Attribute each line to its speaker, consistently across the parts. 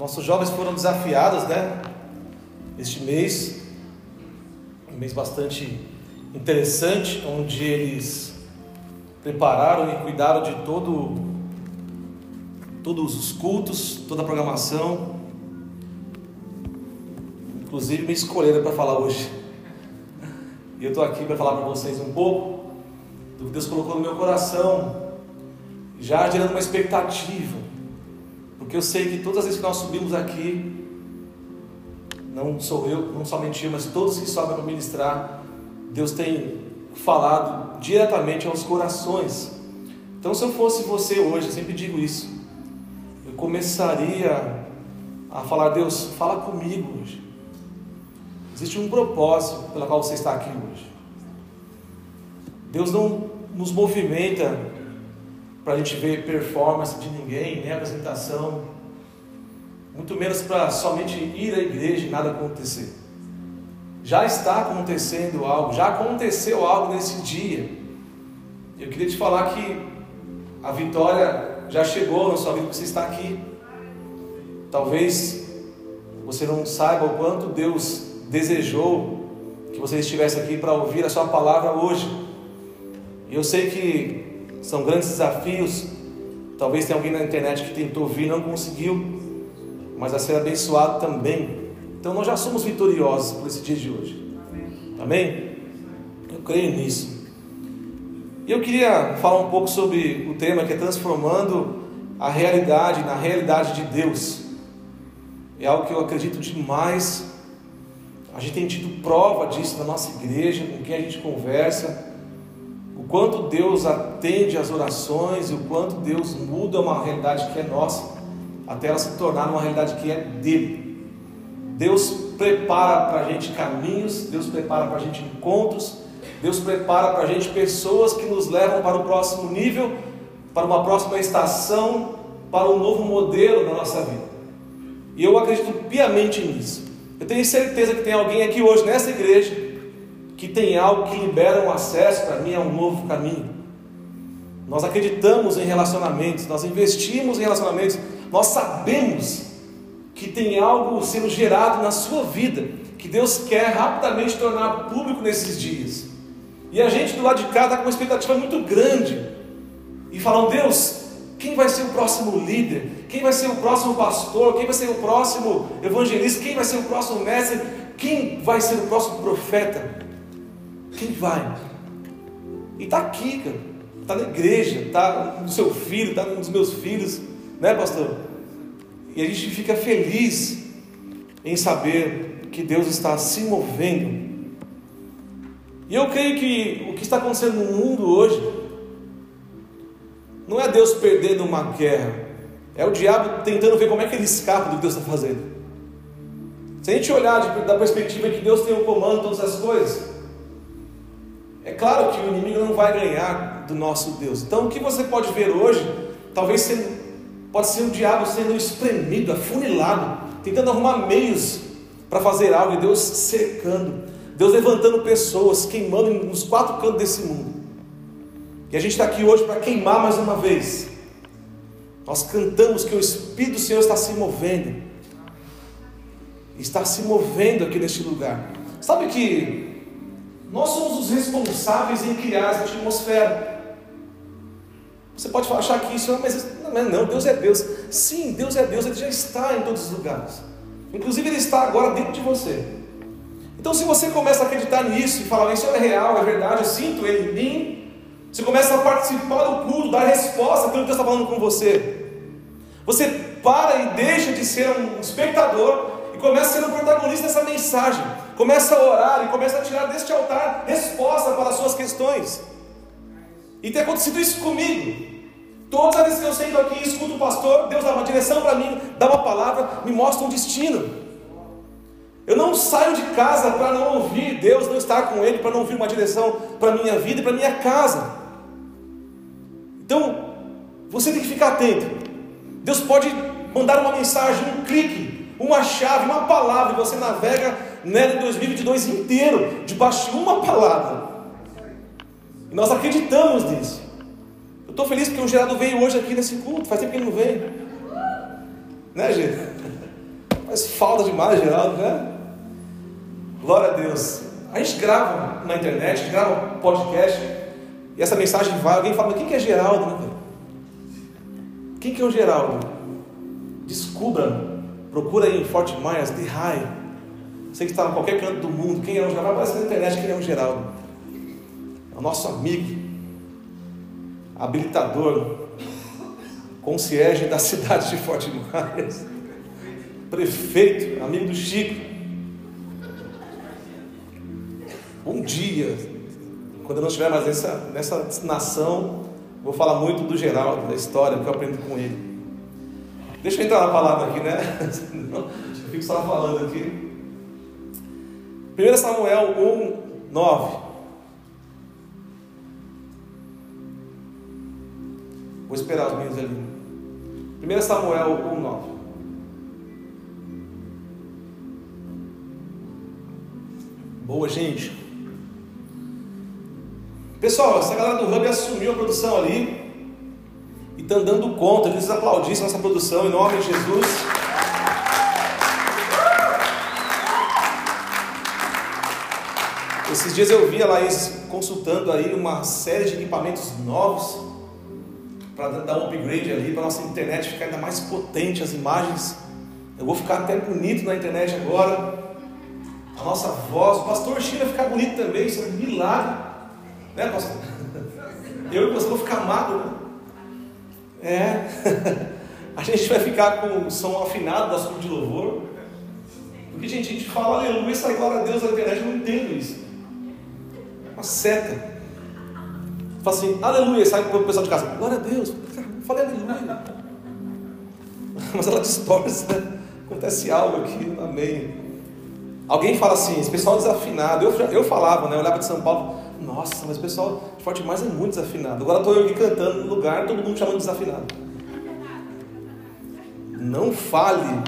Speaker 1: Nossos jovens foram desafiados, né? Este mês, um mês bastante interessante, onde eles prepararam e cuidaram de todo, todos os cultos, toda a programação. Inclusive me escolheram para falar hoje. E eu estou aqui para falar para vocês um pouco do que Deus colocou no meu coração, já gerando uma expectativa, porque eu sei que todas as vezes que nós subimos aqui, não sou eu, não somente eu, mas todos que sobem para ministrar, Deus tem falado diretamente aos corações. Então, se eu fosse você hoje, eu sempre digo isso, eu começaria a falar: Deus, fala comigo hoje. Existe um propósito pelo qual você está aqui hoje. Deus não nos movimenta para a gente ver performance de ninguém, nem apresentação, muito menos para somente ir à igreja e nada acontecer. Já está acontecendo algo, já aconteceu algo nesse dia. Eu queria te falar que a vitória já chegou na sua vida, você está aqui. Talvez você não saiba o quanto Deus desejou que você estivesse aqui para ouvir a sua palavra hoje. E eu sei que são grandes desafios. Talvez tenha alguém na internet que tentou ouvir e não conseguiu, mas vai ser abençoado também. Então nós já somos vitoriosos por esse dia de hoje. Amém? Eu creio nisso. E eu queria falar um pouco sobre o tema que é transformando a realidade na realidade de Deus. É algo que eu acredito demais a gente tem tido prova disso na nossa igreja, com quem a gente conversa, quanto Deus atende às orações e o quanto Deus muda uma realidade que é nossa, até ela se tornar uma realidade que é dele. Deus prepara para a gente caminhos, Deus prepara para a gente encontros, Deus prepara para a gente pessoas que nos levam para o próximo nível, para uma próxima estação, para um novo modelo na nossa vida. E eu acredito piamente nisso. Eu tenho certeza que tem alguém aqui hoje nessa igreja que tem algo que libera um acesso para mim a um novo caminho. Nós acreditamos em relacionamentos, nós investimos em relacionamentos, nós sabemos que tem algo sendo gerado na sua vida, que Deus quer rapidamente tornar público nesses dias. E a gente do lado de cá está com uma expectativa muito grande. E falam, Deus, quem vai ser o próximo líder? Quem vai ser o próximo pastor? Quem vai ser o próximo evangelista? Quem vai ser o próximo mestre? Quem vai ser o próximo profeta? Quem vai? E está aqui, cara. Está na igreja, está no seu filho, está nos meus filhos, né, pastor? E a gente fica feliz em saber que Deus está se movendo. E eu creio que o que está acontecendo no mundo hoje não é Deus perdendo uma guerra, é o diabo tentando ver como é que ele escapa do que Deus está fazendo. Se a gente olhar da perspectiva que Deus tem o comando de todas as coisas, claro que o inimigo não vai ganhar do nosso Deus. Então, o que você pode ver hoje, talvez sendo, pode ser o diabo sendo espremido, afunilado, tentando arrumar meios para fazer algo, e Deus cercando, Deus levantando pessoas, queimando nos quatro cantos desse mundo. E a gente está aqui hoje para queimar mais uma vez. Nós cantamos que o Espírito do Senhor está se movendo. Está se movendo aqui neste lugar. Sabe que nós somos os responsáveis em criar essa atmosfera. Você pode achar que isso, mas não, não, Deus é Deus. Sim, Deus é Deus, Ele já está em todos os lugares. Inclusive Ele está agora dentro de você. Então, se você começa a acreditar nisso e falar, isso é real, é verdade, eu sinto Ele em mim, você começa a participar do culto, dar resposta àquilo que Deus está falando com você. Você para e deixa de ser um espectador e começa a ser um protagonista dessa mensagem. Começa a orar e começa a tirar deste altar resposta para as suas questões. E tem acontecido isso comigo. Todas as vezes que eu sento aqui e escuto o pastor, Deus dá uma direção para mim, dá uma palavra, me mostra um destino. Eu não saio de casa para não ouvir Deus, não estar com Ele, para não ouvir uma direção para a minha vida e para a minha casa. Então, você tem que ficar atento. Deus pode mandar uma mensagem, um clique, uma chave, uma palavra, e você navega nela em 2022 inteiro, debaixo de uma palavra. E nós acreditamos nisso. Eu estou feliz porque o Gerardo veio hoje aqui nesse culto, faz tempo que ele não veio. Né, gente? Faz falta demais, Geraldo, né? Glória a Deus. A gente grava na internet, grava podcast, e essa mensagem vai, alguém fala, quem que é Geraldo? Né? Quem que é o Geraldo? Descubra, procura aí em Fort Myers, The High. Você que está em qualquer canto do mundo, quem é o Geraldo? Vai aparecer na internet quem é o Geraldo. É o nosso amigo, habilitador, concierge da cidade de Fort Myers, prefeito, amigo do Chico. Um dia, quando eu não estiver mais nessa, nessa nação, vou falar muito do Geraldo, da história que eu aprendo com ele. Deixa eu entrar na palavra aqui, né? Eu fico só falando aqui. 1 Samuel 1, 9. Vou esperar os meninos ali. 1 Samuel 1, 9. Boa, gente. Pessoal, essa galera do Hub assumiu a produção ali e estão dando conta. Que vocês aplaudissem nossa produção em nome de Jesus. Esses dias eu vi Laís consultando aí uma série de equipamentos novos para dar um upgrade ali, para nossa internet ficar ainda mais potente, as imagens. Eu vou ficar até bonito na internet agora. A nossa voz, o pastor China ficar bonito também, isso é um milagre. Né, pastor? Eu e o pastor vou ficar magro, né? É. A gente vai ficar com o som afinado da sua de louvor. Porque, gente, a gente fala aleluia sai glória a Deus na internet, eu não entendo isso. Uma seta. Fala assim, aleluia, sai para o pessoal de casa, glória a Deus. Falei aleluia. Mas ela distorce, né? Acontece algo aqui, amém. Alguém fala assim, esse pessoal desafinado. Eu, eu falava, né? Eu olhava de São Paulo, nossa, mas o pessoal de Forte Mais é muito desafinado. Agora estou eu aqui cantando no lugar, todo mundo chamando de desafinado. Não fale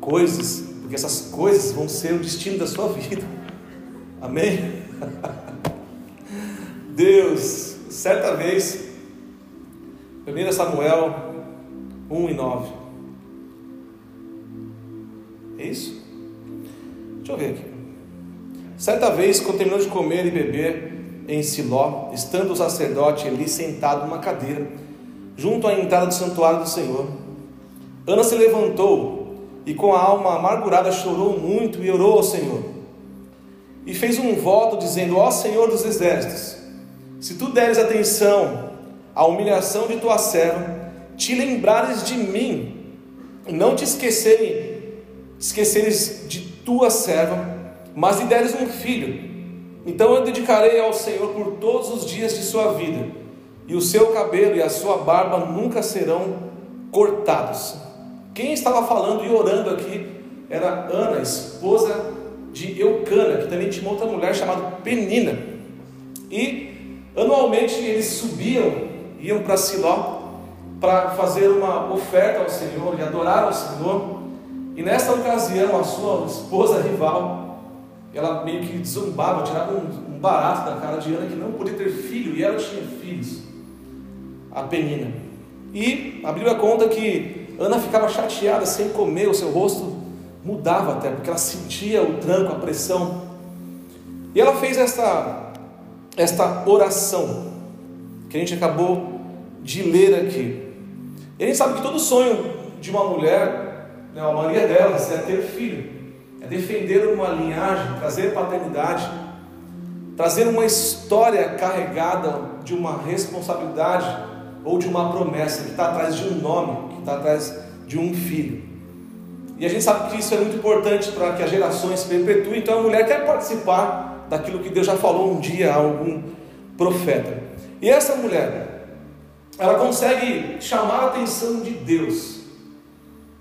Speaker 1: coisas, porque essas coisas vão ser o destino da sua vida. Amém? Deus, certa vez, 1 Samuel 1 e 9. É isso? Deixa eu ver aqui. Certa vez, quando terminou de comer e beber em Siló, estando o sacerdote ali sentado numa cadeira, junto à entrada do santuário do Senhor, Ana se levantou e com a alma amargurada chorou muito e orou ao Senhor. E fez um voto dizendo: Ó Senhor dos exércitos, se tu deres atenção à humilhação de tua serva, te lembrares de mim, não te esquecerem, esqueceres de tua serva, mas lhe deres um filho, então eu dedicarei ao Senhor por todos os dias de sua vida, e o seu cabelo e a sua barba nunca serão cortados. Quem estava falando e orando aqui era Ana, esposa de Eucana, que também tinha outra mulher chamada Penina. E anualmente eles subiam, iam para Siló para fazer uma oferta ao Senhor e adorar ao Senhor. E nessa ocasião, a sua esposa rival, ela meio que zombava, tirava um, um barato da cara de Ana que não podia ter filho, e ela tinha filhos, a Penina. E a Bíblia conta que Ana ficava chateada sem comer, o seu rosto mudava até, porque ela sentia o tranco, a pressão. E ela fez esta, esta oração, que a gente acabou de ler aqui. E a gente sabe que todo sonho de uma mulher, né, a maioria delas, é ter filho, é defender uma linhagem, trazer paternidade, trazer uma história carregada de uma responsabilidade ou de uma promessa que está atrás de um nome, que está atrás de um filho. E a gente sabe que isso é muito importante para que as gerações se perpetuem. Então a mulher quer participar daquilo que Deus já falou um dia a algum profeta. E essa mulher, ela consegue chamar a atenção de Deus.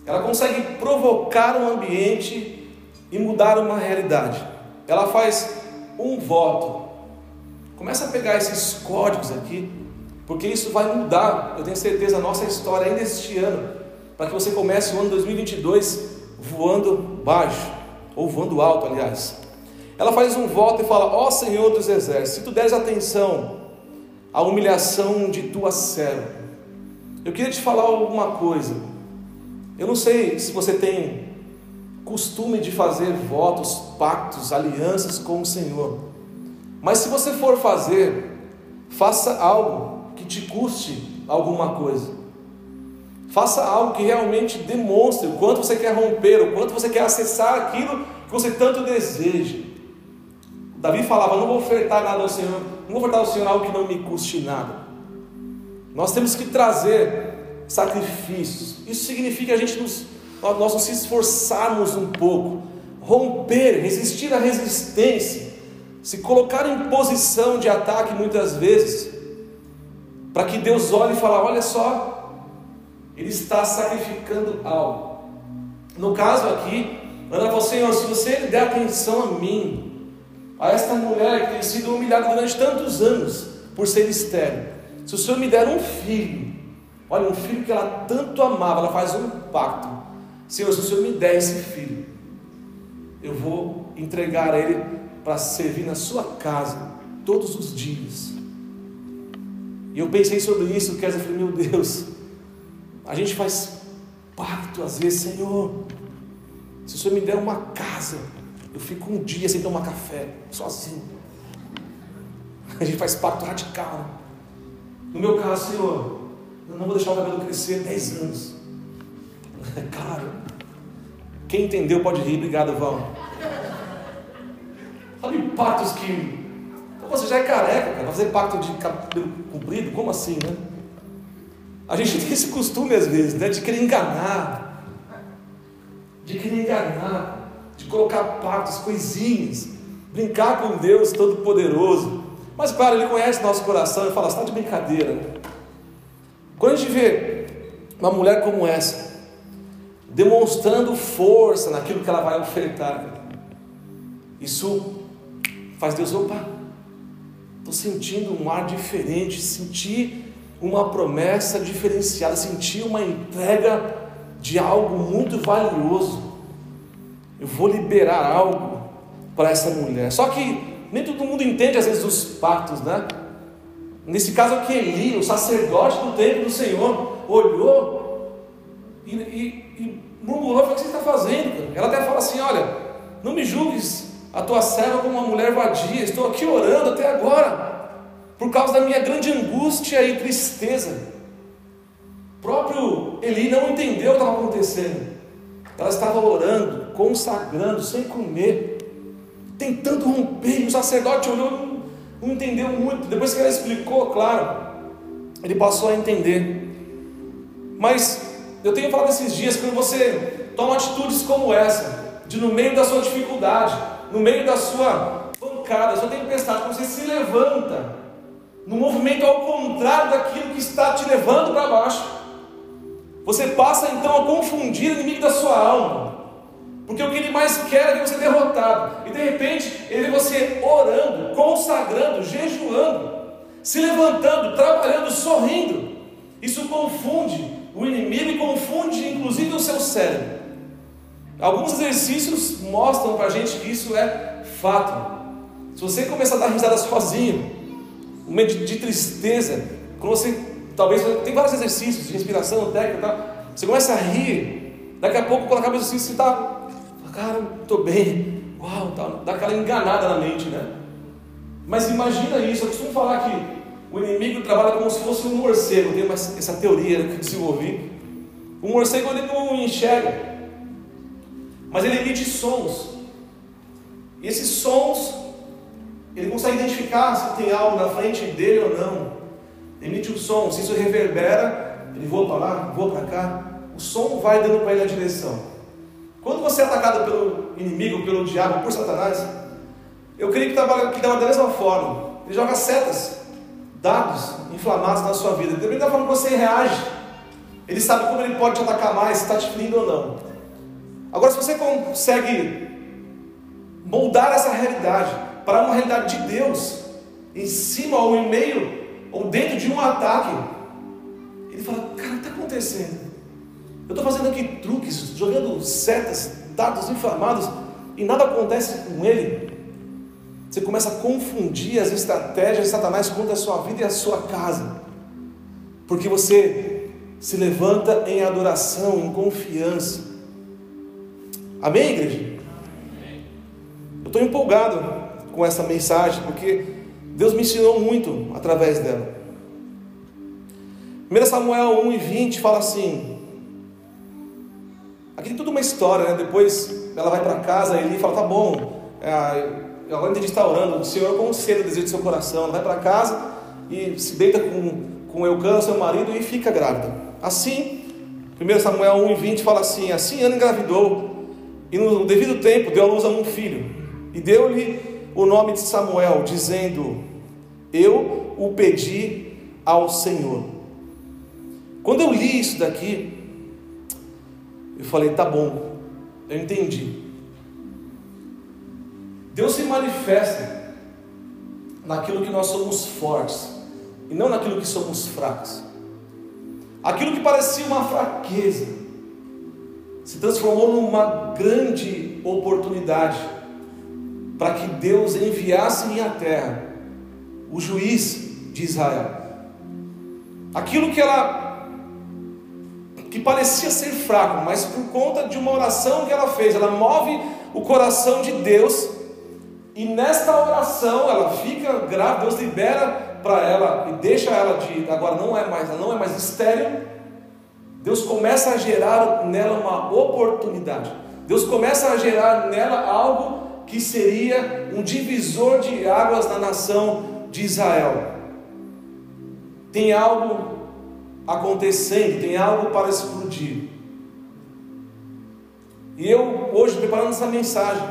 Speaker 1: Ela consegue provocar um ambiente e mudar uma realidade. Ela faz um voto. Começa a pegar esses códigos aqui, porque isso vai mudar, eu tenho certeza, a nossa história ainda este ano, para que você comece o ano 2022 voando baixo, ou voando alto, aliás. Ela faz um voto e fala: Ó oh, Senhor dos Exércitos, se tu deres atenção à humilhação de tua serva, eu queria te falar alguma coisa. Eu não sei se você tem costume de fazer votos, pactos, alianças com o Senhor. Mas se você for fazer, faça algo que te custe alguma coisa. Faça algo que realmente demonstre o quanto você quer romper, o quanto você quer acessar aquilo que você tanto deseja. Davi falava: Não vou ofertar nada ao Senhor, não vou ofertar ao Senhor algo que não me custe nada. Nós temos que trazer sacrifícios. Isso significa a gente nos, nós nos esforçarmos um pouco, romper, resistir à resistência, se colocar em posição de ataque muitas vezes, para que Deus olhe e fale: Olha só, ele está sacrificando algo. No caso aqui, Ana falou: Senhor, se você der atenção a mim, a esta mulher que tem sido humilhada durante tantos anos por ser estéril, se o Senhor me der um filho, olha, um filho que ela tanto amava, ela faz um pacto. Senhor, se o Senhor me der esse filho, eu vou entregar ele para servir na sua casa todos os dias. E eu pensei sobre isso, quer dizer, falei, meu Deus, a gente faz pacto às vezes, Senhor. Se o Senhor me der uma casa, eu fico um dia sem tomar café, sozinho. A gente faz pacto radical. Né? No meu caso, Senhor, eu não vou deixar o cabelo crescer 10 anos. É caro. Quem entendeu pode rir, obrigado, Val. Sabe pactos que. Então você já é careca, cara. Fazer pacto de cabelo comprido? Como assim, né? A gente tem esse costume às vezes, né, de querer enganar, de querer enganar, colocar pactos, coisinhas, brincar com Deus Todo-Poderoso. Mas claro, Ele conhece nosso coração e fala: está de brincadeira. Quando a gente vê uma mulher como essa, demonstrando força naquilo que ela vai ofertar, isso faz Deus, opa, estou sentindo um ar diferente, sentir uma promessa diferenciada, sentir uma entrega de algo muito valioso. Eu vou liberar algo para essa mulher. Só que nem todo mundo entende às vezes os pactos, né? Nesse caso aqui, Eli, o sacerdote do templo do Senhor, olhou e, e, e murmurou: O que você está fazendo? Ela até fala assim: Olha, não me julgues a tua serva como uma mulher vadia, estou aqui orando até agora por causa da minha grande angústia e tristeza. O próprio Eli não entendeu o que estava acontecendo. Ela estava orando, consagrando, sem comer, tentando romper. O sacerdote olhou, não, não entendeu muito. Depois que ela explicou, claro, ele passou a entender. Mas eu tenho falado esses dias, quando você toma atitudes como essa, de no meio da sua dificuldade, no meio da sua pancada, sua tempestade, quando você se levanta no movimento ao contrário daquilo que está te levando para baixo. Você passa então a confundir o inimigo da sua alma, porque o que ele mais quer é que você derrotado, e de repente ele você orando, consagrando, jejuando, se levantando, trabalhando, sorrindo. Isso confunde o inimigo e confunde inclusive o seu cérebro. Alguns exercícios mostram para a gente que isso é fato. Se você começar a dar risada sozinho, um momento de, tristeza, quando você, talvez, tem vários exercícios de respiração, técnica, tá? você começa a rir, daqui a pouco, quando acaba o exercício, você está, cara, estou bem, uau, tá, dá aquela enganada na mente, né? Mas imagina isso, eu costumo falar que o inimigo trabalha como se fosse um morcego, tem essa teoria que eu desenvolvi. O morcego ele não enxerga, mas ele emite sons. E esses sons ele consegue identificar se tem algo na frente dele ou não. Emite um som, se isso reverbera, ele voa para lá, voa para cá. O som vai dando para ele a direção. Quando você é atacado pelo inimigo, pelo diabo, por Satanás, eu creio que trabalha que da mesma forma. Ele joga setas, dados inflamados na sua vida. Depende da forma que você reage. Ele sabe como ele pode te atacar mais, se está te ferindo ou não. Agora, se você consegue moldar essa realidade, para uma realidade de Deus, em cima ou em meio ou dentro de um ataque. Ele fala: Cara, o que está acontecendo? Eu estou fazendo aqui truques, jogando setas, dados inflamados e nada acontece com ele. Você começa a confundir as estratégias de Satanás contra a sua vida e a sua casa, porque você se levanta em adoração, em confiança. Amém, igreja? Eu estou empolgado com essa mensagem, porque Deus me ensinou muito através dela. 1 Samuel 1 e 20 fala assim. Aqui tem toda uma história, né? Depois ela vai para casa, ele fala: tá bom, é, agora está orando, o Senhor conceda o desejo do seu coração. Ela vai para casa e se deita com, com Eucana, seu marido, e fica grávida. Assim, 1 Samuel 1 e 20 fala assim: Assim Ana engravidou, e no devido tempo deu à luz a um filho, e deu-lhe o nome de Samuel, dizendo: Eu o pedi ao Senhor. Quando eu li isso daqui, eu falei: Tá bom, eu entendi. Deus se manifesta naquilo que nós somos fortes e não naquilo que somos fracos. Aquilo que parecia uma fraqueza se transformou numa grande oportunidade para que Deus enviasse em a terra o juiz de Israel. Aquilo que ela que parecia ser fraco, mas por conta de uma oração que ela fez, ela move o coração de Deus e nesta oração ela fica grávida, Deus libera para ela e deixa ela de agora não é mais, não é mais estéril. Deus começa a gerar nela uma oportunidade. Deus começa a gerar nela algo que seria um divisor de águas na nação de Israel. Tem algo acontecendo, tem algo para explodir. E eu hoje preparando essa mensagem,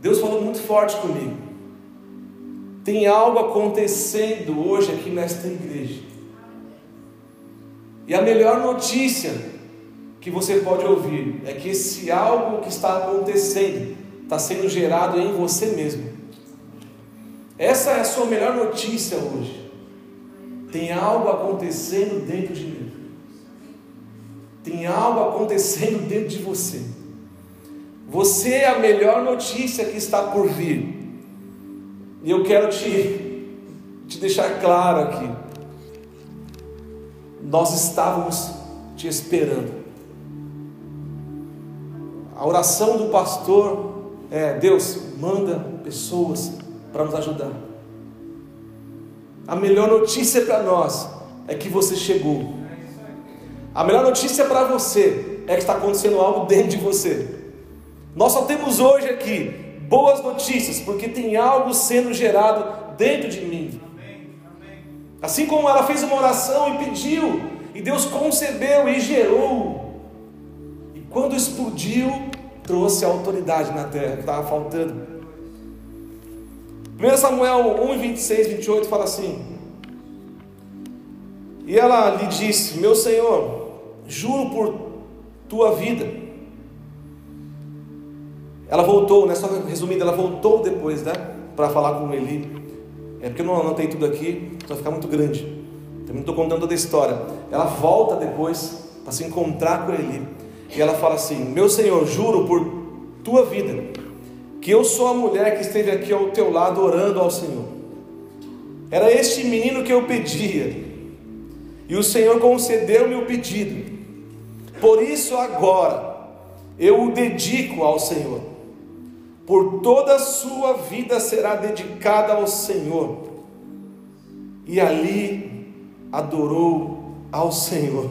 Speaker 1: Deus falou muito forte comigo. Tem algo acontecendo hoje aqui nesta igreja. E a melhor notícia que você pode ouvir é que esse algo que está acontecendo está sendo gerado em você mesmo. Essa é a sua melhor notícia hoje. Tem algo acontecendo dentro de mim. Tem algo acontecendo dentro de você. Você é a melhor notícia que está por vir. E eu quero te, te deixar claro aqui. Nós estávamos te esperando. A oração do pastor é: Deus, manda pessoas para nos ajudar. A melhor notícia para nós é que você chegou. A melhor notícia para você é que está acontecendo algo dentro de você. Nós só temos hoje aqui boas notícias, porque tem algo sendo gerado dentro de mim. Assim como ela fez uma oração e pediu, e Deus concebeu e gerou. E quando explodiu, trouxe a autoridade na terra que estava faltando. 1 Samuel 1, 26, 28 fala assim: E ela lhe disse: Meu senhor, juro por tua vida ela voltou, né? Só resumindo, ela voltou depois, né? Para falar com Eli. É porque eu não anotei tudo aqui, vai ficar muito grande. Também estou contando toda a história. Ela volta depois para se encontrar com Eli. E ela fala assim: Meu Senhor, juro por tua vida, que eu sou a mulher que esteve aqui ao teu lado orando ao Senhor. Era este menino que eu pedia, e o Senhor concedeu-me o pedido. Por isso agora eu o dedico ao Senhor por toda a sua vida será dedicada ao Senhor. E ali adorou ao Senhor.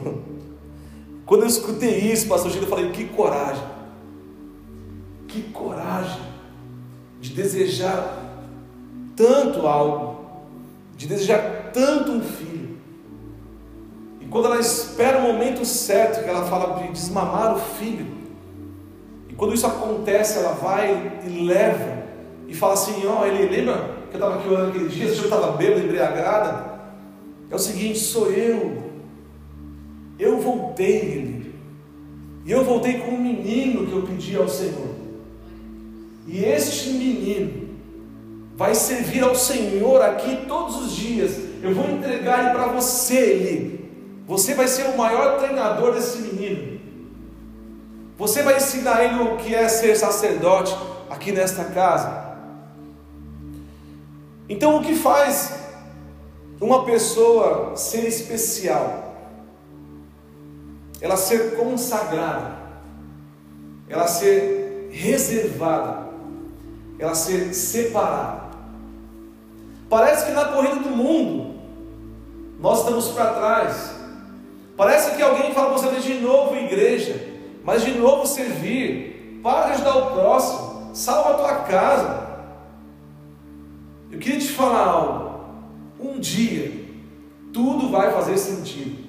Speaker 1: Quando eu escutei isso, pastor Gino, eu falei: que coragem, que coragem de desejar tanto algo, de desejar tanto um filho. E quando ela espera o momento certo, que ela fala de desmamar o filho, quando isso acontece, ela vai e leva e fala assim: Ó, oh, ele lembra que eu estava aqui orando aquele dia? Você estava bêbado, embriagada? É o seguinte: sou eu. Eu voltei, ele. E eu voltei com um menino que eu pedi ao Senhor. E este menino vai servir ao Senhor aqui todos os dias. Eu vou entregar ele para você, ele. Você vai ser o maior treinador desse menino. Você vai ensinar ele o que é ser sacerdote aqui nesta casa. Então, o que faz uma pessoa ser especial? Ela ser consagrada. ela ser reservada, ela ser separada. Parece que na corrida do mundo nós estamos para trás. Parece que alguém fala para você de novo igreja, mas de novo servir. Para de ajudar o próximo, salva a tua casa. Eu queria te falar algo. Um dia tudo vai fazer sentido.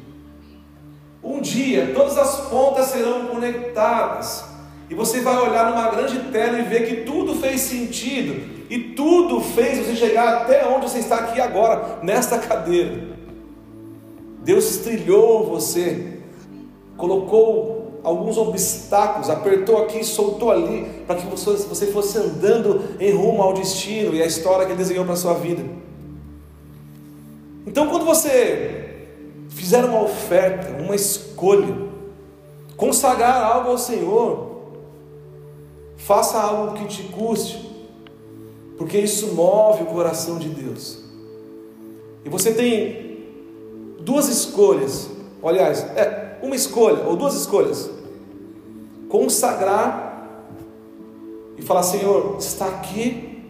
Speaker 1: Um dia todas as pontas serão conectadas e você vai olhar numa grande tela e ver que tudo fez sentido e tudo fez você chegar até onde você está aqui agora, nesta cadeira. Deus trilhou você, colocou alguns obstáculos, apertou aqui, soltou ali, para que você fosse andando em rumo ao destino e à história que Ele desenhou para a sua vida. Então, quando você fizer uma oferta, uma escolha, consagrar algo ao Senhor, faça algo que te custe, porque isso move o coração de Deus. E você tem duas escolhas, aliás, é uma escolha ou duas escolhas: consagrar e falar, Senhor, está aqui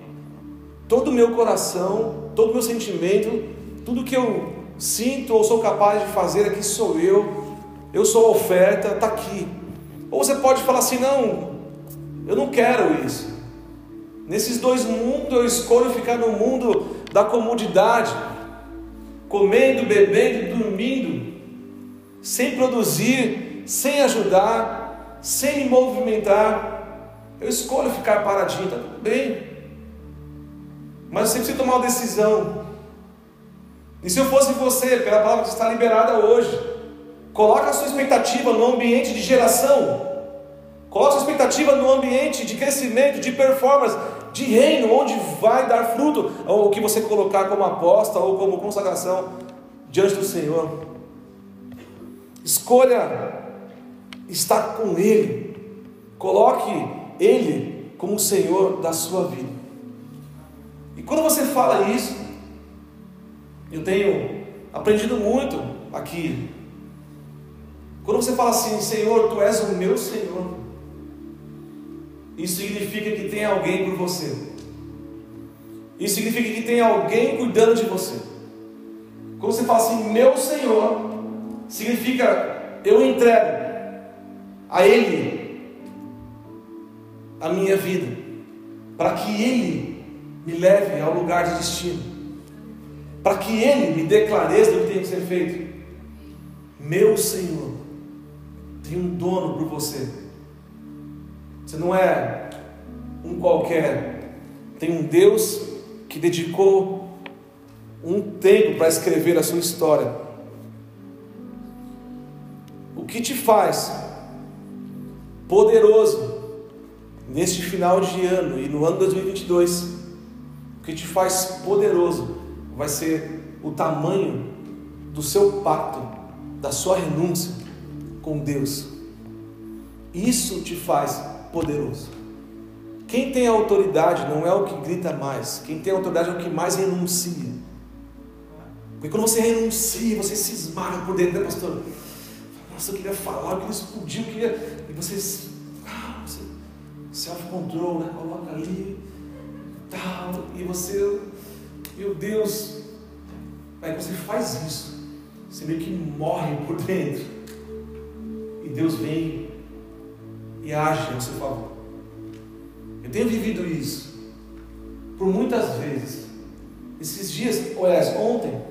Speaker 1: todo o meu coração, todo o meu sentimento tudo que eu sinto ou sou capaz de fazer aqui sou eu. Eu sou a oferta, está aqui. Ou você pode falar assim: não, eu não quero isso. Nesses dois mundos eu escolho ficar no mundo da comodidade, comendo, bebendo, dormindo, sem produzir, sem ajudar, sem me movimentar. Eu escolho ficar paradinho, está tudo bem. Mas você precisa tomar uma decisão. E se eu fosse você, pela palavra que está liberada hoje, coloque a sua expectativa no ambiente de geração, coloque sua expectativa no ambiente de crescimento, de performance, de reino, onde vai dar fruto o que você colocar como aposta ou como consagração diante do Senhor. Escolha estar com Ele, coloque Ele como o Senhor da sua vida. E quando você fala isso, eu tenho aprendido muito aqui. Quando você fala assim, Senhor, tu és o meu Senhor, isso significa que tem alguém por você. Isso significa que tem alguém cuidando de você. Quando você fala assim, meu Senhor, significa eu entrego a Ele a minha vida, para que Ele me leve ao lugar de destino para que Ele me dê clareza do que tem que ser feito. Meu Senhor, tem um dono por você. Você não é um qualquer, tem um Deus que dedicou um tempo para escrever a sua história. O que te faz poderoso neste final de ano e no ano 2022? O que te faz poderoso vai ser o tamanho do seu pacto, da sua renúncia com Deus. Isso te faz poderoso. Quem tem autoridade não é o que grita mais, quem tem autoridade é o que mais renuncia. Porque quando você renuncia, você se esmaga por dentro, né, pastor? Nossa, eu queria falar, eu queria explodir, eu queria. E você. Ah, você self-control, né? Coloca ali, tal, e você meu Deus, aí você faz isso, você meio que morre por dentro, e Deus vem e age ao seu favor. Eu tenho vivido isso por muitas vezes. Esses dias, aliás, ontem,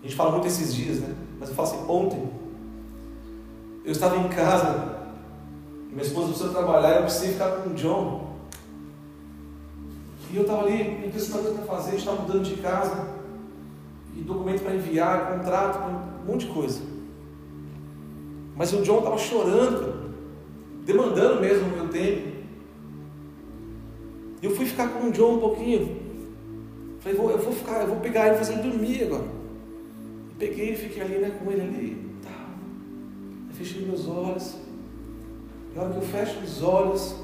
Speaker 1: a gente fala muito esses dias, né? Mas eu falo assim, ontem, eu estava em casa, minha esposa precisou trabalhar, eu precisei ficar com o John. E eu estava ali, me pensando coisa para fazer, estava mudando de casa, e documento para enviar, contrato, um monte de coisa. Mas o John estava chorando, demandando mesmo o meu tempo. E eu fui ficar com o John um pouquinho. Falei, vou, eu vou ficar, eu vou pegar ele fazer ele dormir agora. Peguei e fiquei ali né, com ele ali. Tá. Eu fechei meus olhos. E a hora que eu fecho os olhos,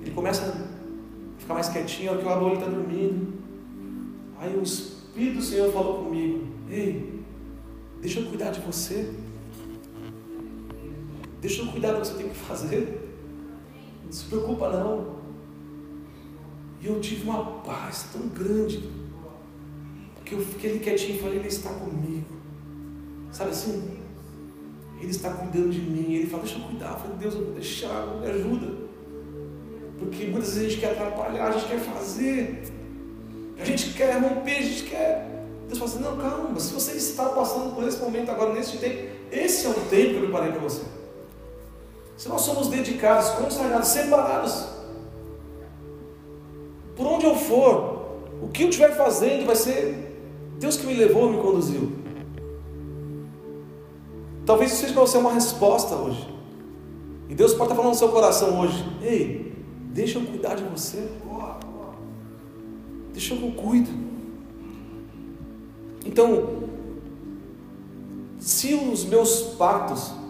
Speaker 1: ele começa a ficar mais quietinho, a hora que eu abro ele está dormindo. Aí o Espírito do Senhor falou comigo: Ei, deixa eu cuidar de você. Deixa eu cuidar do que você tem que fazer. Não se preocupa não. E eu tive uma paz tão grande. Que eu fiquei quietinho e falei, Ele está comigo. Sabe assim? Ele está cuidando de mim. Ele fala, deixa eu cuidar. Eu falei, Deus, eu vou deixar, me ajuda. Porque muitas vezes a gente quer atrapalhar, a gente quer fazer. A gente quer romper, a gente quer. Deus fala assim, não, calma, se você está passando por esse momento agora, nesse tempo, esse é o tempo que eu preparei para você. Se nós somos dedicados, consagrados, separados, por onde eu for, o que eu estiver fazendo vai ser Deus que me levou, me conduziu. Talvez isso seja para você uma resposta hoje. E Deus pode estar falando no seu coração hoje: Ei, deixa eu cuidar de você. Deixa eu cuido. Então, se os meus pactos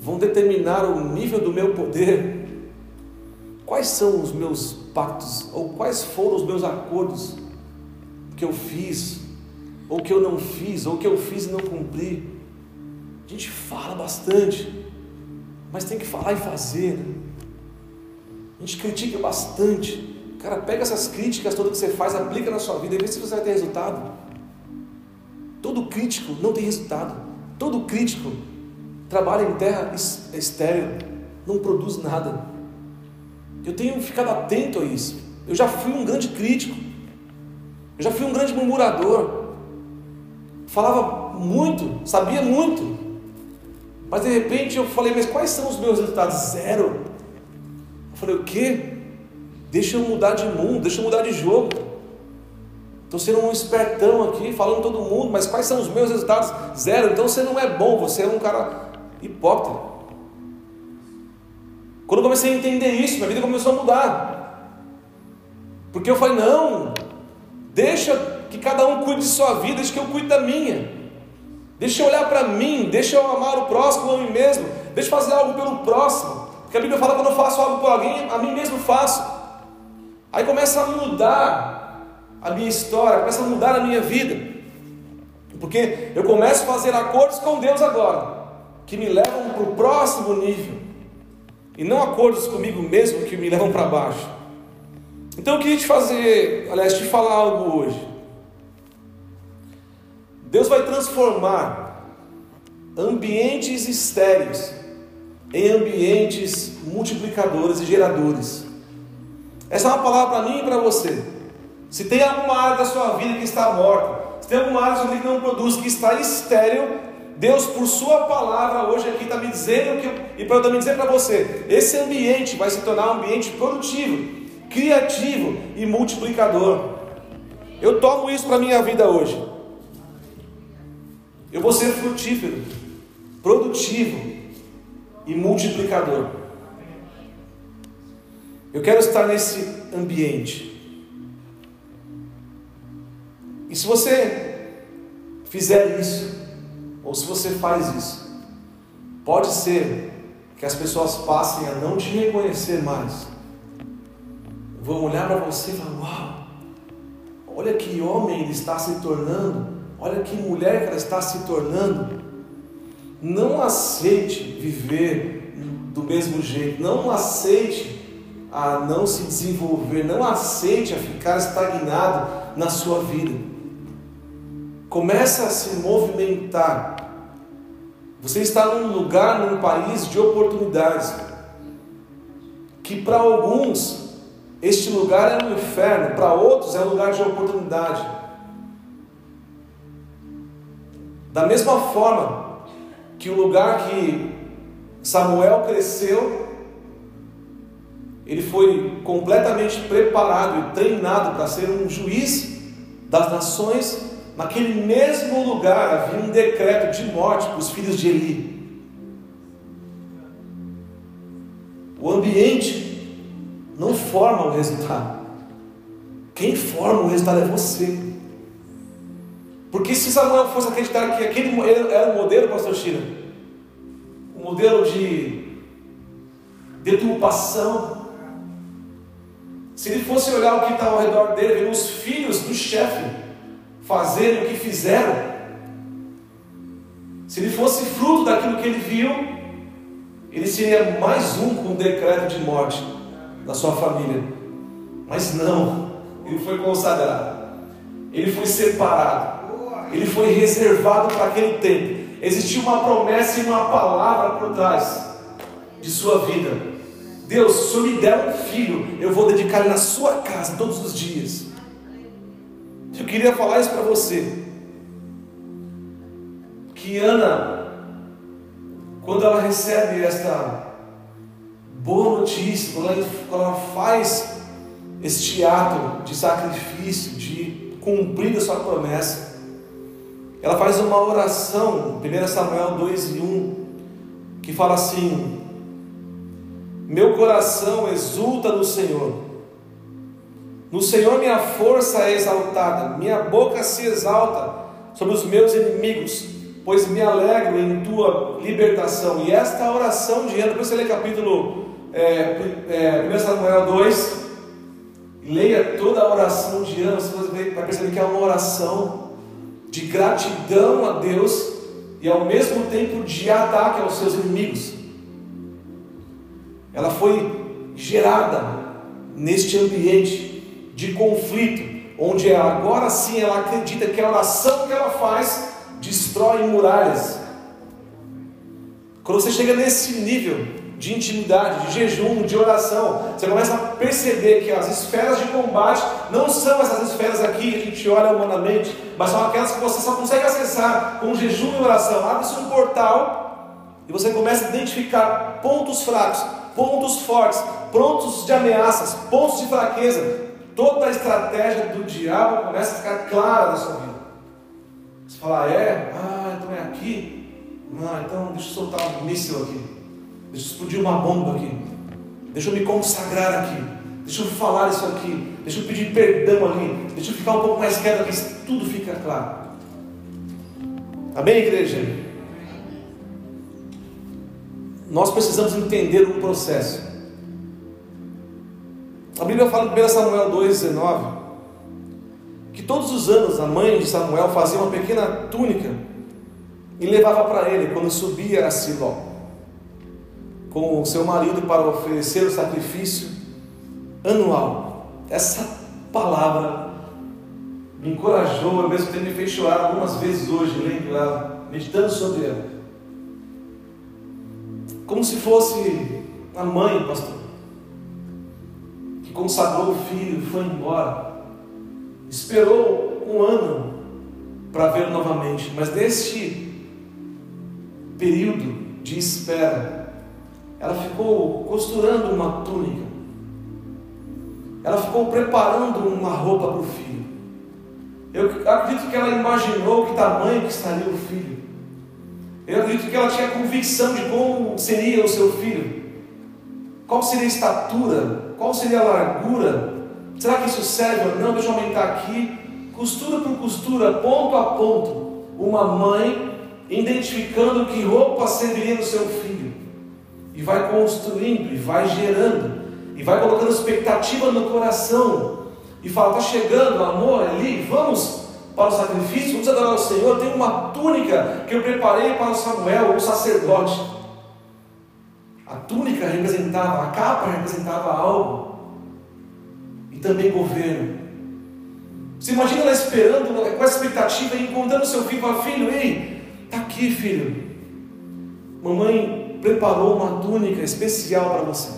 Speaker 1: vão determinar o nível do meu poder, quais são os meus pactos, ou quais foram os meus acordos que eu fiz, ou que eu não fiz, ou que eu fiz e não cumpri? A gente fala bastante, mas tem que falar e fazer. Né? A gente critica bastante. Cara, pega essas críticas todas que você faz, aplica na sua vida e vê se você vai ter resultado. Todo crítico não tem resultado. Todo crítico trabalha em terra estéril, não produz nada. Eu tenho ficado atento a isso. Eu já fui um grande crítico. Eu já fui um grande murmurador. Falava muito, sabia muito. Mas de repente eu falei, mas quais são os meus resultados? Zero. Eu falei, o quê? Deixa eu mudar de mundo, deixa eu mudar de jogo. Estou sendo um espertão aqui, falando todo mundo, mas quais são os meus resultados? Zero. Então você não é bom, você é um cara hipócrita. Quando eu comecei a entender isso, minha vida começou a mudar. Porque eu falei, não, deixa que cada um cuide de sua vida, deixa que eu cuide da minha. Deixa eu olhar para mim, deixa eu amar o próximo, a mim mesmo, deixa eu fazer algo pelo próximo. Porque a Bíblia fala quando eu faço algo por alguém, a mim mesmo faço. Aí começa a mudar a minha história, começa a mudar a minha vida. Porque eu começo a fazer acordos com Deus agora, que me levam para o próximo nível, e não acordos comigo mesmo que me levam para baixo. Então eu queria te fazer, aliás, te falar algo hoje. Deus vai transformar ambientes estéreis em ambientes multiplicadores e geradores. Essa é uma palavra para mim e para você. Se tem alguma área da sua vida que está morta, se tem alguma área da sua vida que não produz, que está estéril, Deus, por Sua palavra, hoje aqui está me dizendo que, e para também dizer para você: esse ambiente vai se tornar um ambiente produtivo, criativo e multiplicador. Eu tomo isso para a minha vida hoje. Eu vou ser frutífero, produtivo e multiplicador. Eu quero estar nesse ambiente. E se você fizer isso, ou se você faz isso, pode ser que as pessoas passem a não te reconhecer mais. Vão olhar para você e falar: Uau, olha que homem ele está se tornando, olha que mulher que ela está se tornando. Não aceite viver do mesmo jeito, não aceite a não se desenvolver, não aceite a ficar estagnado na sua vida. Comece a se movimentar. Você está num lugar, num país de oportunidades. Que para alguns este lugar é um inferno, para outros é um lugar de oportunidade. Da mesma forma que o lugar que Samuel cresceu ele foi completamente preparado e treinado para ser um juiz das nações. Naquele mesmo lugar havia um decreto de morte para os filhos de Eli. O ambiente não forma o resultado. Quem forma o resultado é você. Porque se Samuel fosse acreditar que aquele era o modelo, pastor China, um modelo de deturpação, se ele fosse olhar o que está ao redor dele, ver os filhos do chefe fazerem o que fizeram, se ele fosse fruto daquilo que ele viu, ele seria mais um com um decreto de morte da sua família. Mas não, ele foi consagrado, ele foi separado, ele foi reservado para aquele tempo. Existia uma promessa e uma palavra por trás de sua vida. Deus, se o me der um filho, eu vou dedicar ele na sua casa todos os dias. Eu queria falar isso para você. Que Ana, quando ela recebe esta boa notícia, quando ela, quando ela faz este ato de sacrifício, de cumprir a sua promessa, ela faz uma oração, 1 Samuel 2 e 1, que fala assim: Meu coração exulta no Senhor, no Senhor minha força é exaltada, minha boca se exalta sobre os meus inimigos, pois me alegro em tua libertação. E esta oração de Ana, depois você lê capítulo é, é, 1 Samuel 2, leia toda a oração de Ana, você vai perceber que é uma oração de gratidão a Deus e ao mesmo tempo de ataque aos seus inimigos. Ela foi gerada neste ambiente de conflito, onde agora sim ela acredita que a oração que ela faz destrói muralhas. Quando você chega nesse nível de intimidade, de jejum, de oração, você começa a perceber que as esferas de combate não são essas esferas aqui que a gente olha humanamente, mas são aquelas que você só consegue acessar com jejum e oração. Abre-se um portal e você começa a identificar pontos fracos, pontos fortes, pontos de ameaças, pontos de fraqueza, toda a estratégia do diabo começa a ficar clara na sua vida. Você fala, ah, é? Ah, então é aqui? Ah, então deixa eu soltar um míssil aqui. Deixa eu explodir uma bomba aqui. Deixa eu me consagrar aqui. Deixa eu falar isso aqui. Deixa eu pedir perdão ali. Deixa eu ficar um pouco mais quieto aqui. Tudo fica claro. Amém, igreja? Nós precisamos entender um processo. A Bíblia fala em 1 Samuel 2,19 que todos os anos a mãe de Samuel fazia uma pequena túnica e levava para ele quando subia a Siló com o seu marido para oferecer o sacrifício anual. Essa palavra me encorajou, ao mesmo tempo me fez chorar algumas vezes hoje, lendo ela, meditando sobre ela. Como se fosse a mãe, pastor que consagrou o filho e foi embora. Esperou um ano para vê-lo novamente, mas neste período de espera, ela ficou costurando uma túnica, ela ficou preparando uma roupa para o filho. Eu acredito que ela imaginou que tamanho que estaria o filho. Eu acredito que ela tinha convicção de como seria o seu filho, qual seria a estatura, qual seria a largura? Será que isso serve ou não? Deixa eu aumentar aqui. Costura por costura, ponto a ponto. Uma mãe identificando que roupa serviria no seu filho. E vai construindo, e vai gerando, e vai colocando expectativa no coração. E fala: está chegando, amor, ali, vamos para o sacrifício, vamos adorar o Senhor. Tem uma túnica que eu preparei para o Samuel, o sacerdote. A túnica representava, a capa representava algo. E também governo. Você imagina ela esperando, com essa expectativa, encontrando seu filho, fala, filho, ei, está aqui, filho. Mamãe preparou uma túnica especial para você.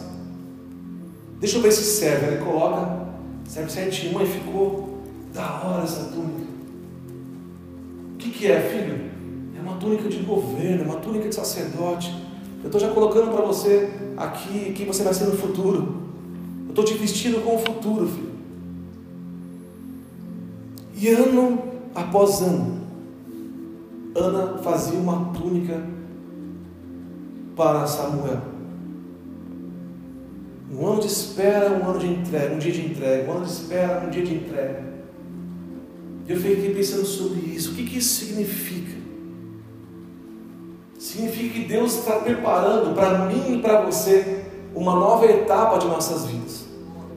Speaker 1: Deixa eu ver se serve. Ela coloca, serve certinho, mãe, ficou da hora essa túnica. O que, que é, filho? É uma túnica de governo, é uma túnica de sacerdote. Eu estou já colocando para você aqui quem você vai ser no futuro. Eu estou te vestindo com o futuro, filho. E ano após ano, Ana fazia uma túnica para Samuel. Um ano de espera, um ano de entrega, um dia de entrega, um ano de espera, um dia de entrega. Eu fiquei pensando sobre isso. O que, que isso significa? Significa que Deus está preparando para mim e para você uma nova etapa de nossas vidas.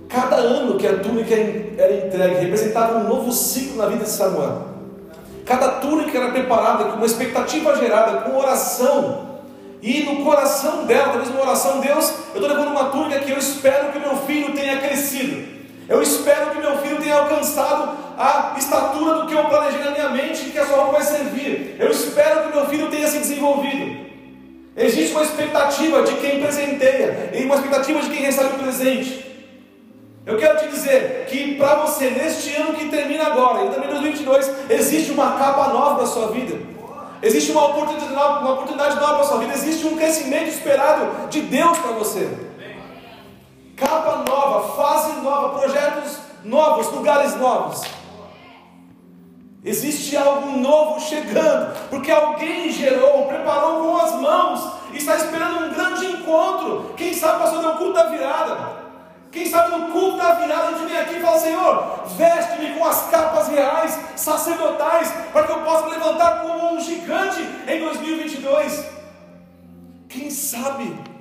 Speaker 1: Cada ano que a túnica era entregue representava um novo ciclo na vida de Samuel. Cada túnica era preparada com uma expectativa gerada, com oração. E no coração dela, talvez uma oração, Deus, eu estou levando uma túnica que eu espero que meu filho tenha crescido. Eu espero que meu filho tenha alcançado a estatura do que eu planejei na minha mente que a sua roupa vai servir. Eu espero que meu filho tenha se desenvolvido. Existe uma expectativa de quem presenteia e uma expectativa de quem recebe o presente. Eu quero te dizer que para você, neste ano que termina agora, e também 2022, existe uma capa nova para sua vida. Existe uma oportunidade, uma oportunidade nova para sua vida. Existe um crescimento esperado de Deus para você. Capa nova, fase nova, projetos novos, lugares novos. Existe algo novo chegando, porque alguém gerou, preparou com as mãos, está esperando um grande encontro. Quem sabe, pastor, no culto da virada. Quem sabe no culto da virada a gente vem aqui e fala: Senhor, veste-me com as capas reais, sacerdotais, para que eu possa levantar como um gigante em 2022. Quem sabe?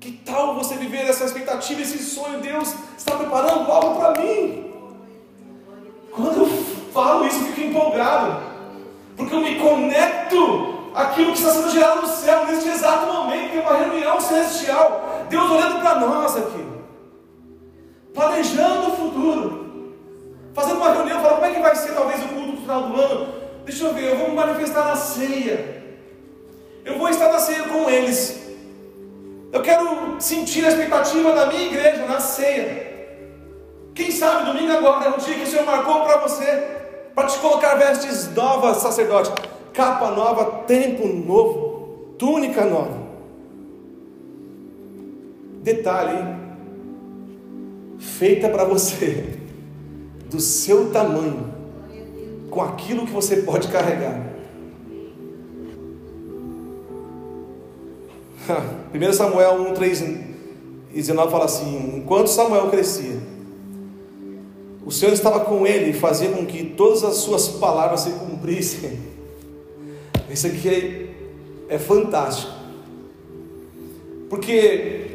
Speaker 1: Que tal você viver essa expectativa, esse sonho? Deus está preparando algo para mim. Quando eu falo isso, eu fico empolgado, porque eu me conecto àquilo que está sendo gerado no céu neste exato momento, que é uma reunião celestial. Deus olhando para nós aqui, planejando o futuro, fazendo uma reunião, falando como é que vai ser talvez o culto no final do ano. Deixa eu ver, eu vou me manifestar na ceia. Eu vou estar na ceia com eles. Eu quero sentir a expectativa da minha igreja na ceia. Quem sabe domingo agora é um dia que o Senhor marcou para você, para te colocar vestes novas, sacerdote, capa nova, tempo novo, túnica nova. Detalhe, hein? feita para você, do seu tamanho, com aquilo que você pode carregar. 1 Samuel 1, 3 e 19 fala assim: Enquanto Samuel crescia, o Senhor estava com ele e fazia com que todas as suas palavras se cumprissem. Isso aqui é, é fantástico. Porque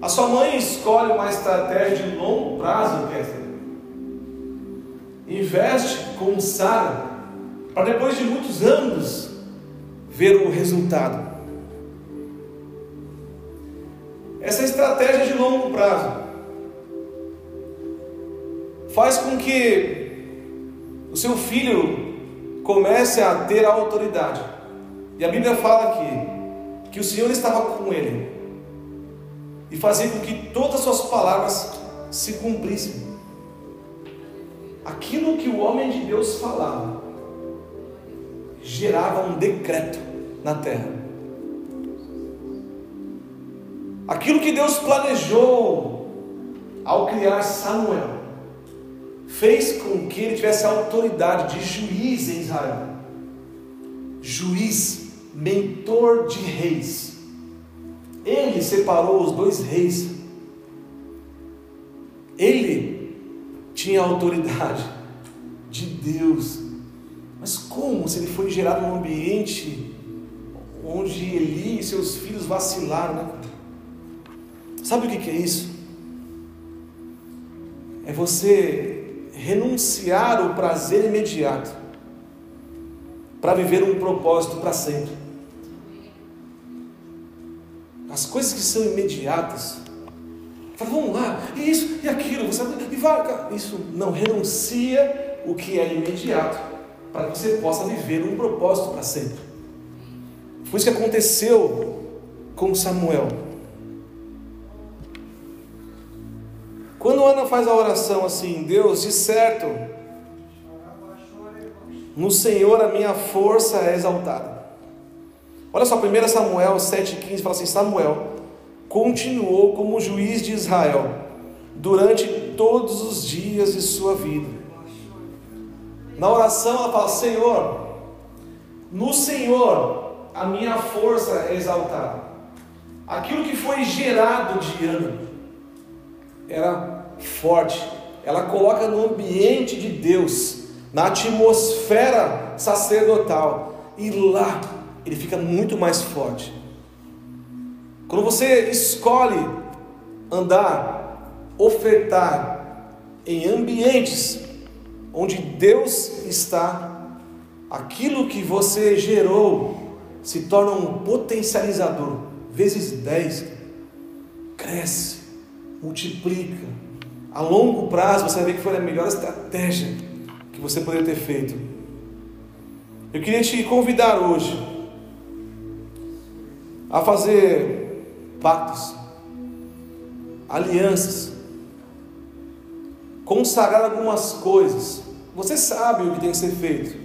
Speaker 1: a sua mãe escolhe uma estratégia de longo prazo, Kester. Investe com Sara para depois de muitos anos ver o resultado. Essa estratégia de longo prazo faz com que o seu filho comece a ter a autoridade. E a Bíblia fala aqui que o Senhor estava com ele e fazia com que todas as suas palavras se cumprissem. Aquilo que o homem de Deus falava gerava um decreto na terra. Aquilo que Deus planejou ao criar Samuel fez com que ele tivesse a autoridade de juiz em Israel. Juiz, mentor de reis. Ele separou os dois reis. Ele tinha a autoridade de Deus. Mas como se ele foi gerado num ambiente onde Eli e seus filhos vacilaram, né? Sabe o que é isso? É você renunciar o prazer imediato para viver um propósito para sempre. As coisas que são imediatas, fala, vamos lá, e isso e aquilo, você e vai, isso não renuncia o que é imediato para que você possa viver um propósito para sempre. Foi isso que aconteceu com Samuel. Quando Ana faz a oração assim, Deus, de certo, no Senhor a minha força é exaltada. Olha só, 1 Samuel 7,15 fala assim: Samuel continuou como juiz de Israel durante todos os dias de sua vida. Na oração ela fala: Senhor, no Senhor a minha força é exaltada. Aquilo que foi gerado de Ana era forte. Ela coloca no ambiente de Deus, na atmosfera sacerdotal, e lá ele fica muito mais forte. Quando você escolhe andar, ofertar em ambientes onde Deus está, aquilo que você gerou se torna um potencializador, vezes 10, cresce, multiplica. A longo prazo você vai ver que foi a melhor estratégia que você poderia ter feito. Eu queria te convidar hoje a fazer pactos, alianças, consagrar algumas coisas. Você sabe o que tem que ser feito.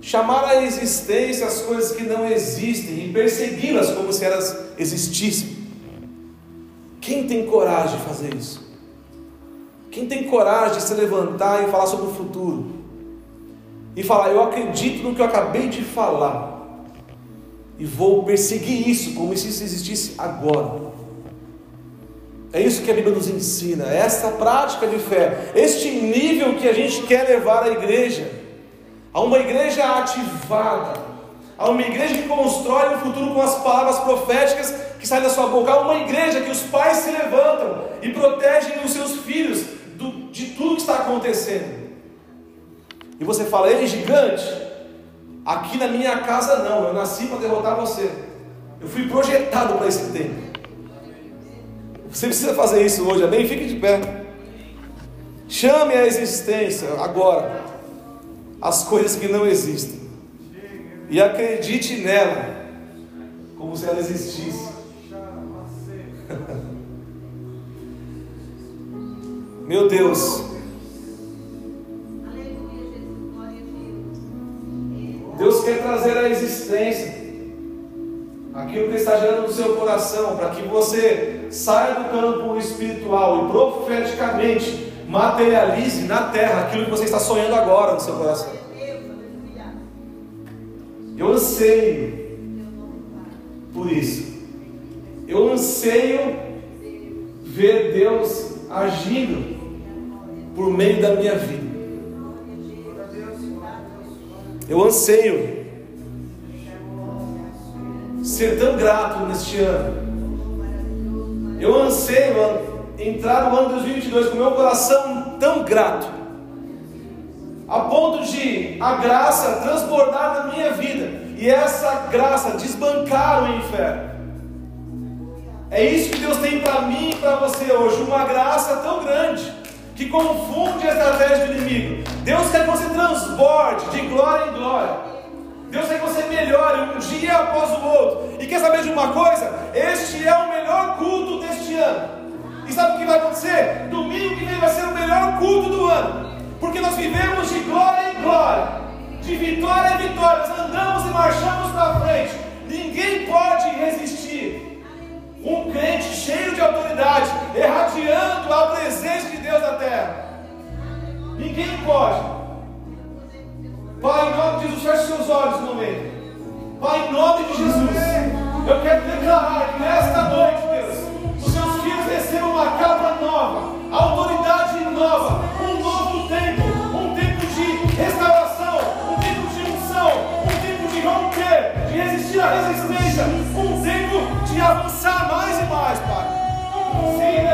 Speaker 1: Chamar à existência as coisas que não existem e persegui-las como se elas existissem. Quem tem coragem de fazer isso? Quem tem coragem de se levantar e falar sobre o futuro? E falar, eu acredito no que eu acabei de falar. E vou perseguir isso como se isso existisse agora. É isso que a Bíblia nos ensina, é essa prática de fé, este nível que a gente quer levar à igreja, a uma igreja ativada, a uma igreja que constrói um futuro com as palavras proféticas que saem da sua boca, a uma igreja que os pais se levantam e protegem os seus filhos de tudo que está acontecendo. E você fala, ele gigante? Aqui na minha casa não, eu nasci para derrotar você. Eu fui projetado para esse tempo. Você precisa fazer isso hoje, amém? Fique de pé. Chame a existência agora as coisas que não existem. E acredite nela como se ela existisse. Meu Deus. Deus quer trazer a existência aquilo que está gerando no seu coração, para que você saia do campo espiritual e profeticamente materialize na terra aquilo que você está sonhando agora no seu coração. Eu anseio por isso. Eu anseio ver Deus agindo por meio da minha vida. Eu anseio ser tão grato neste ano. Eu anseio entrar no ano 2022 com meu coração tão grato, a ponto de a graça transbordar na minha vida e essa graça desbancar o inferno. É isso que Deus tem para mim e para você hoje, uma graça tão grande que confunde a estratégia do inimigo. Deus quer que você transborde de glória em glória. Deus quer que você melhore um dia após o outro. E quer saber de uma coisa? Este é o melhor culto deste ano. E sabe o que vai acontecer? Domingo que vem vai ser o melhor culto do ano. Porque nós vivemos de glória em glória, de vitória em vitória. Nós andamos e marchamos para frente. Ninguém pode resistir. Um crente cheio de autoridade, irradiando a presença de Deus na terra. Ninguém pode. Pai, em nome de Jesus, feche seus olhos no momento. Pai, em nome de Jesus, eu quero declarar que nesta noite, Deus, os seus filhos recebam uma capa nova, autoridade nova, um novo tempo, um tempo de restauração, um tempo de unção, um tempo de romper, de resistir à resistência, um avançar mais e mais, Pai. Sim,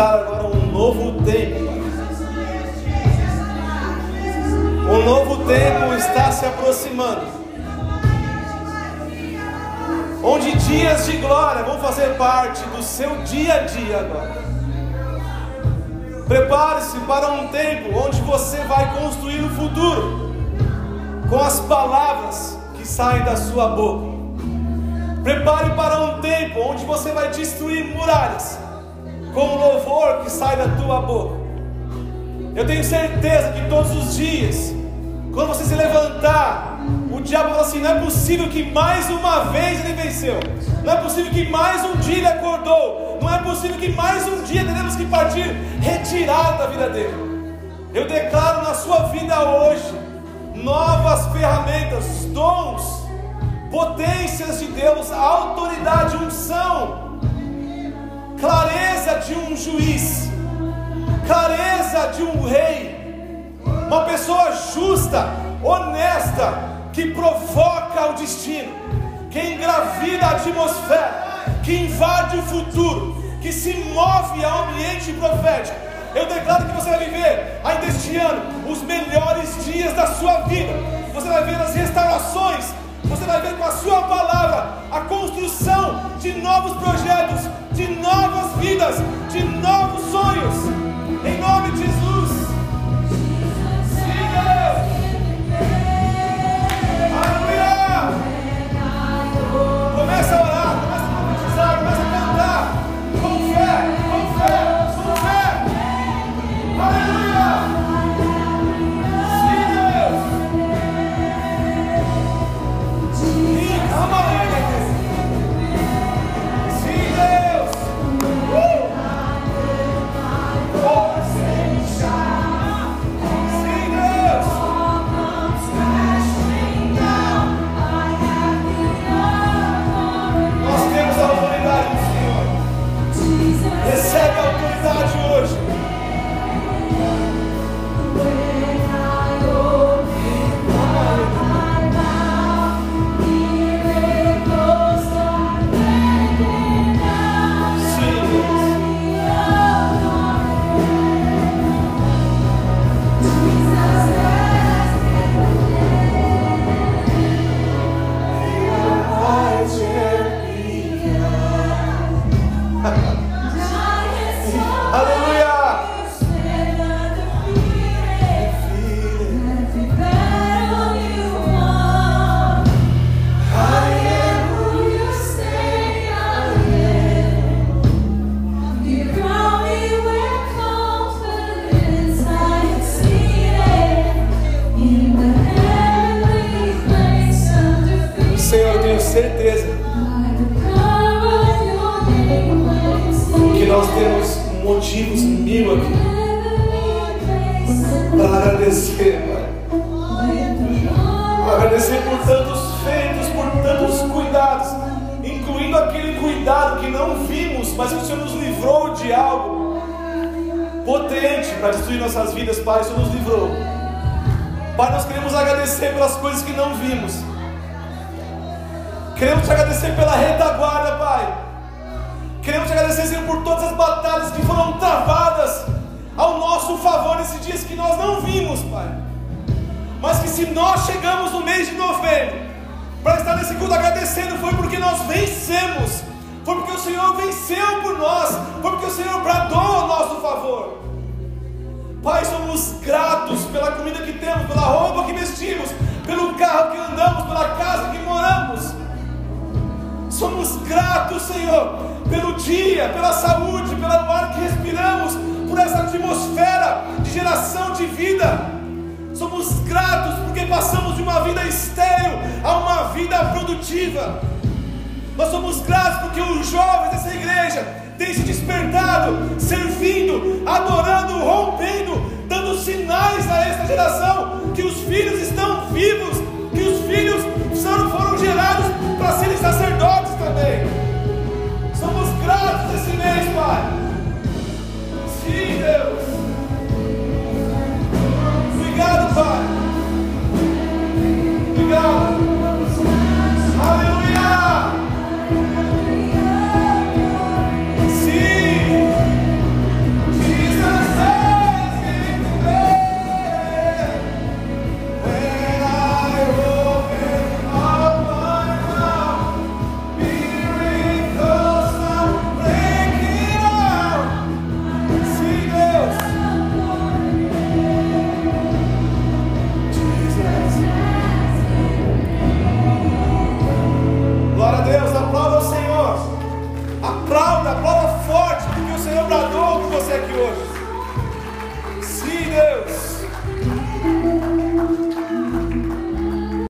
Speaker 1: profetizar agora um novo tempo. Um novo tempo está se aproximando. Onde dias de glória vão fazer parte do seu dia a dia agora. Prepare-se para um tempo onde você vai construir o futuro com as palavras que saem da sua boca. Prepare para um tempo onde você vai destruir muralhas da tua boca. Eu tenho certeza que todos os dias, quando você se levantar, o diabo fala assim: não é possível que mais uma vez ele venceu, não é possível que mais um dia ele acordou, não é possível que mais um dia teremos que partir retirado da vida dele. Eu declaro na sua vida hoje novas ferramentas, dons, potências de Deus, autoridade, unção, clareza de um juiz, clareza de um rei, uma pessoa justa, honesta, que provoca o destino, que engravida a atmosfera, que invade o futuro, que se move ao ambiente profético. Eu declaro que você vai viver ainda este ano os melhores dias da sua vida. Você vai ver as restaurações você vai ver com a sua palavra a construção de novos projetos, de novas vidas, de novos sonhos. Em nome de Jesus. Pai, somos gratos pela comida que temos, pela roupa que vestimos, pelo carro que andamos, pela casa que moramos. Somos gratos, Senhor, pelo dia, pela saúde, pelo ar que respiramos, por essa atmosfera de geração de vida. Somos gratos porque passamos de uma vida estéril a uma vida produtiva. Nós somos gratos porque os jovens dessa igreja tem se despertado, servindo, adorando, rompendo, dando sinais a esta geração que os
Speaker 2: filhos estão vivos, que os filhos foram, foram gerados para serem sacerdotes também. Somos gratos esse mês, Pai. Sim, Deus. Obrigado,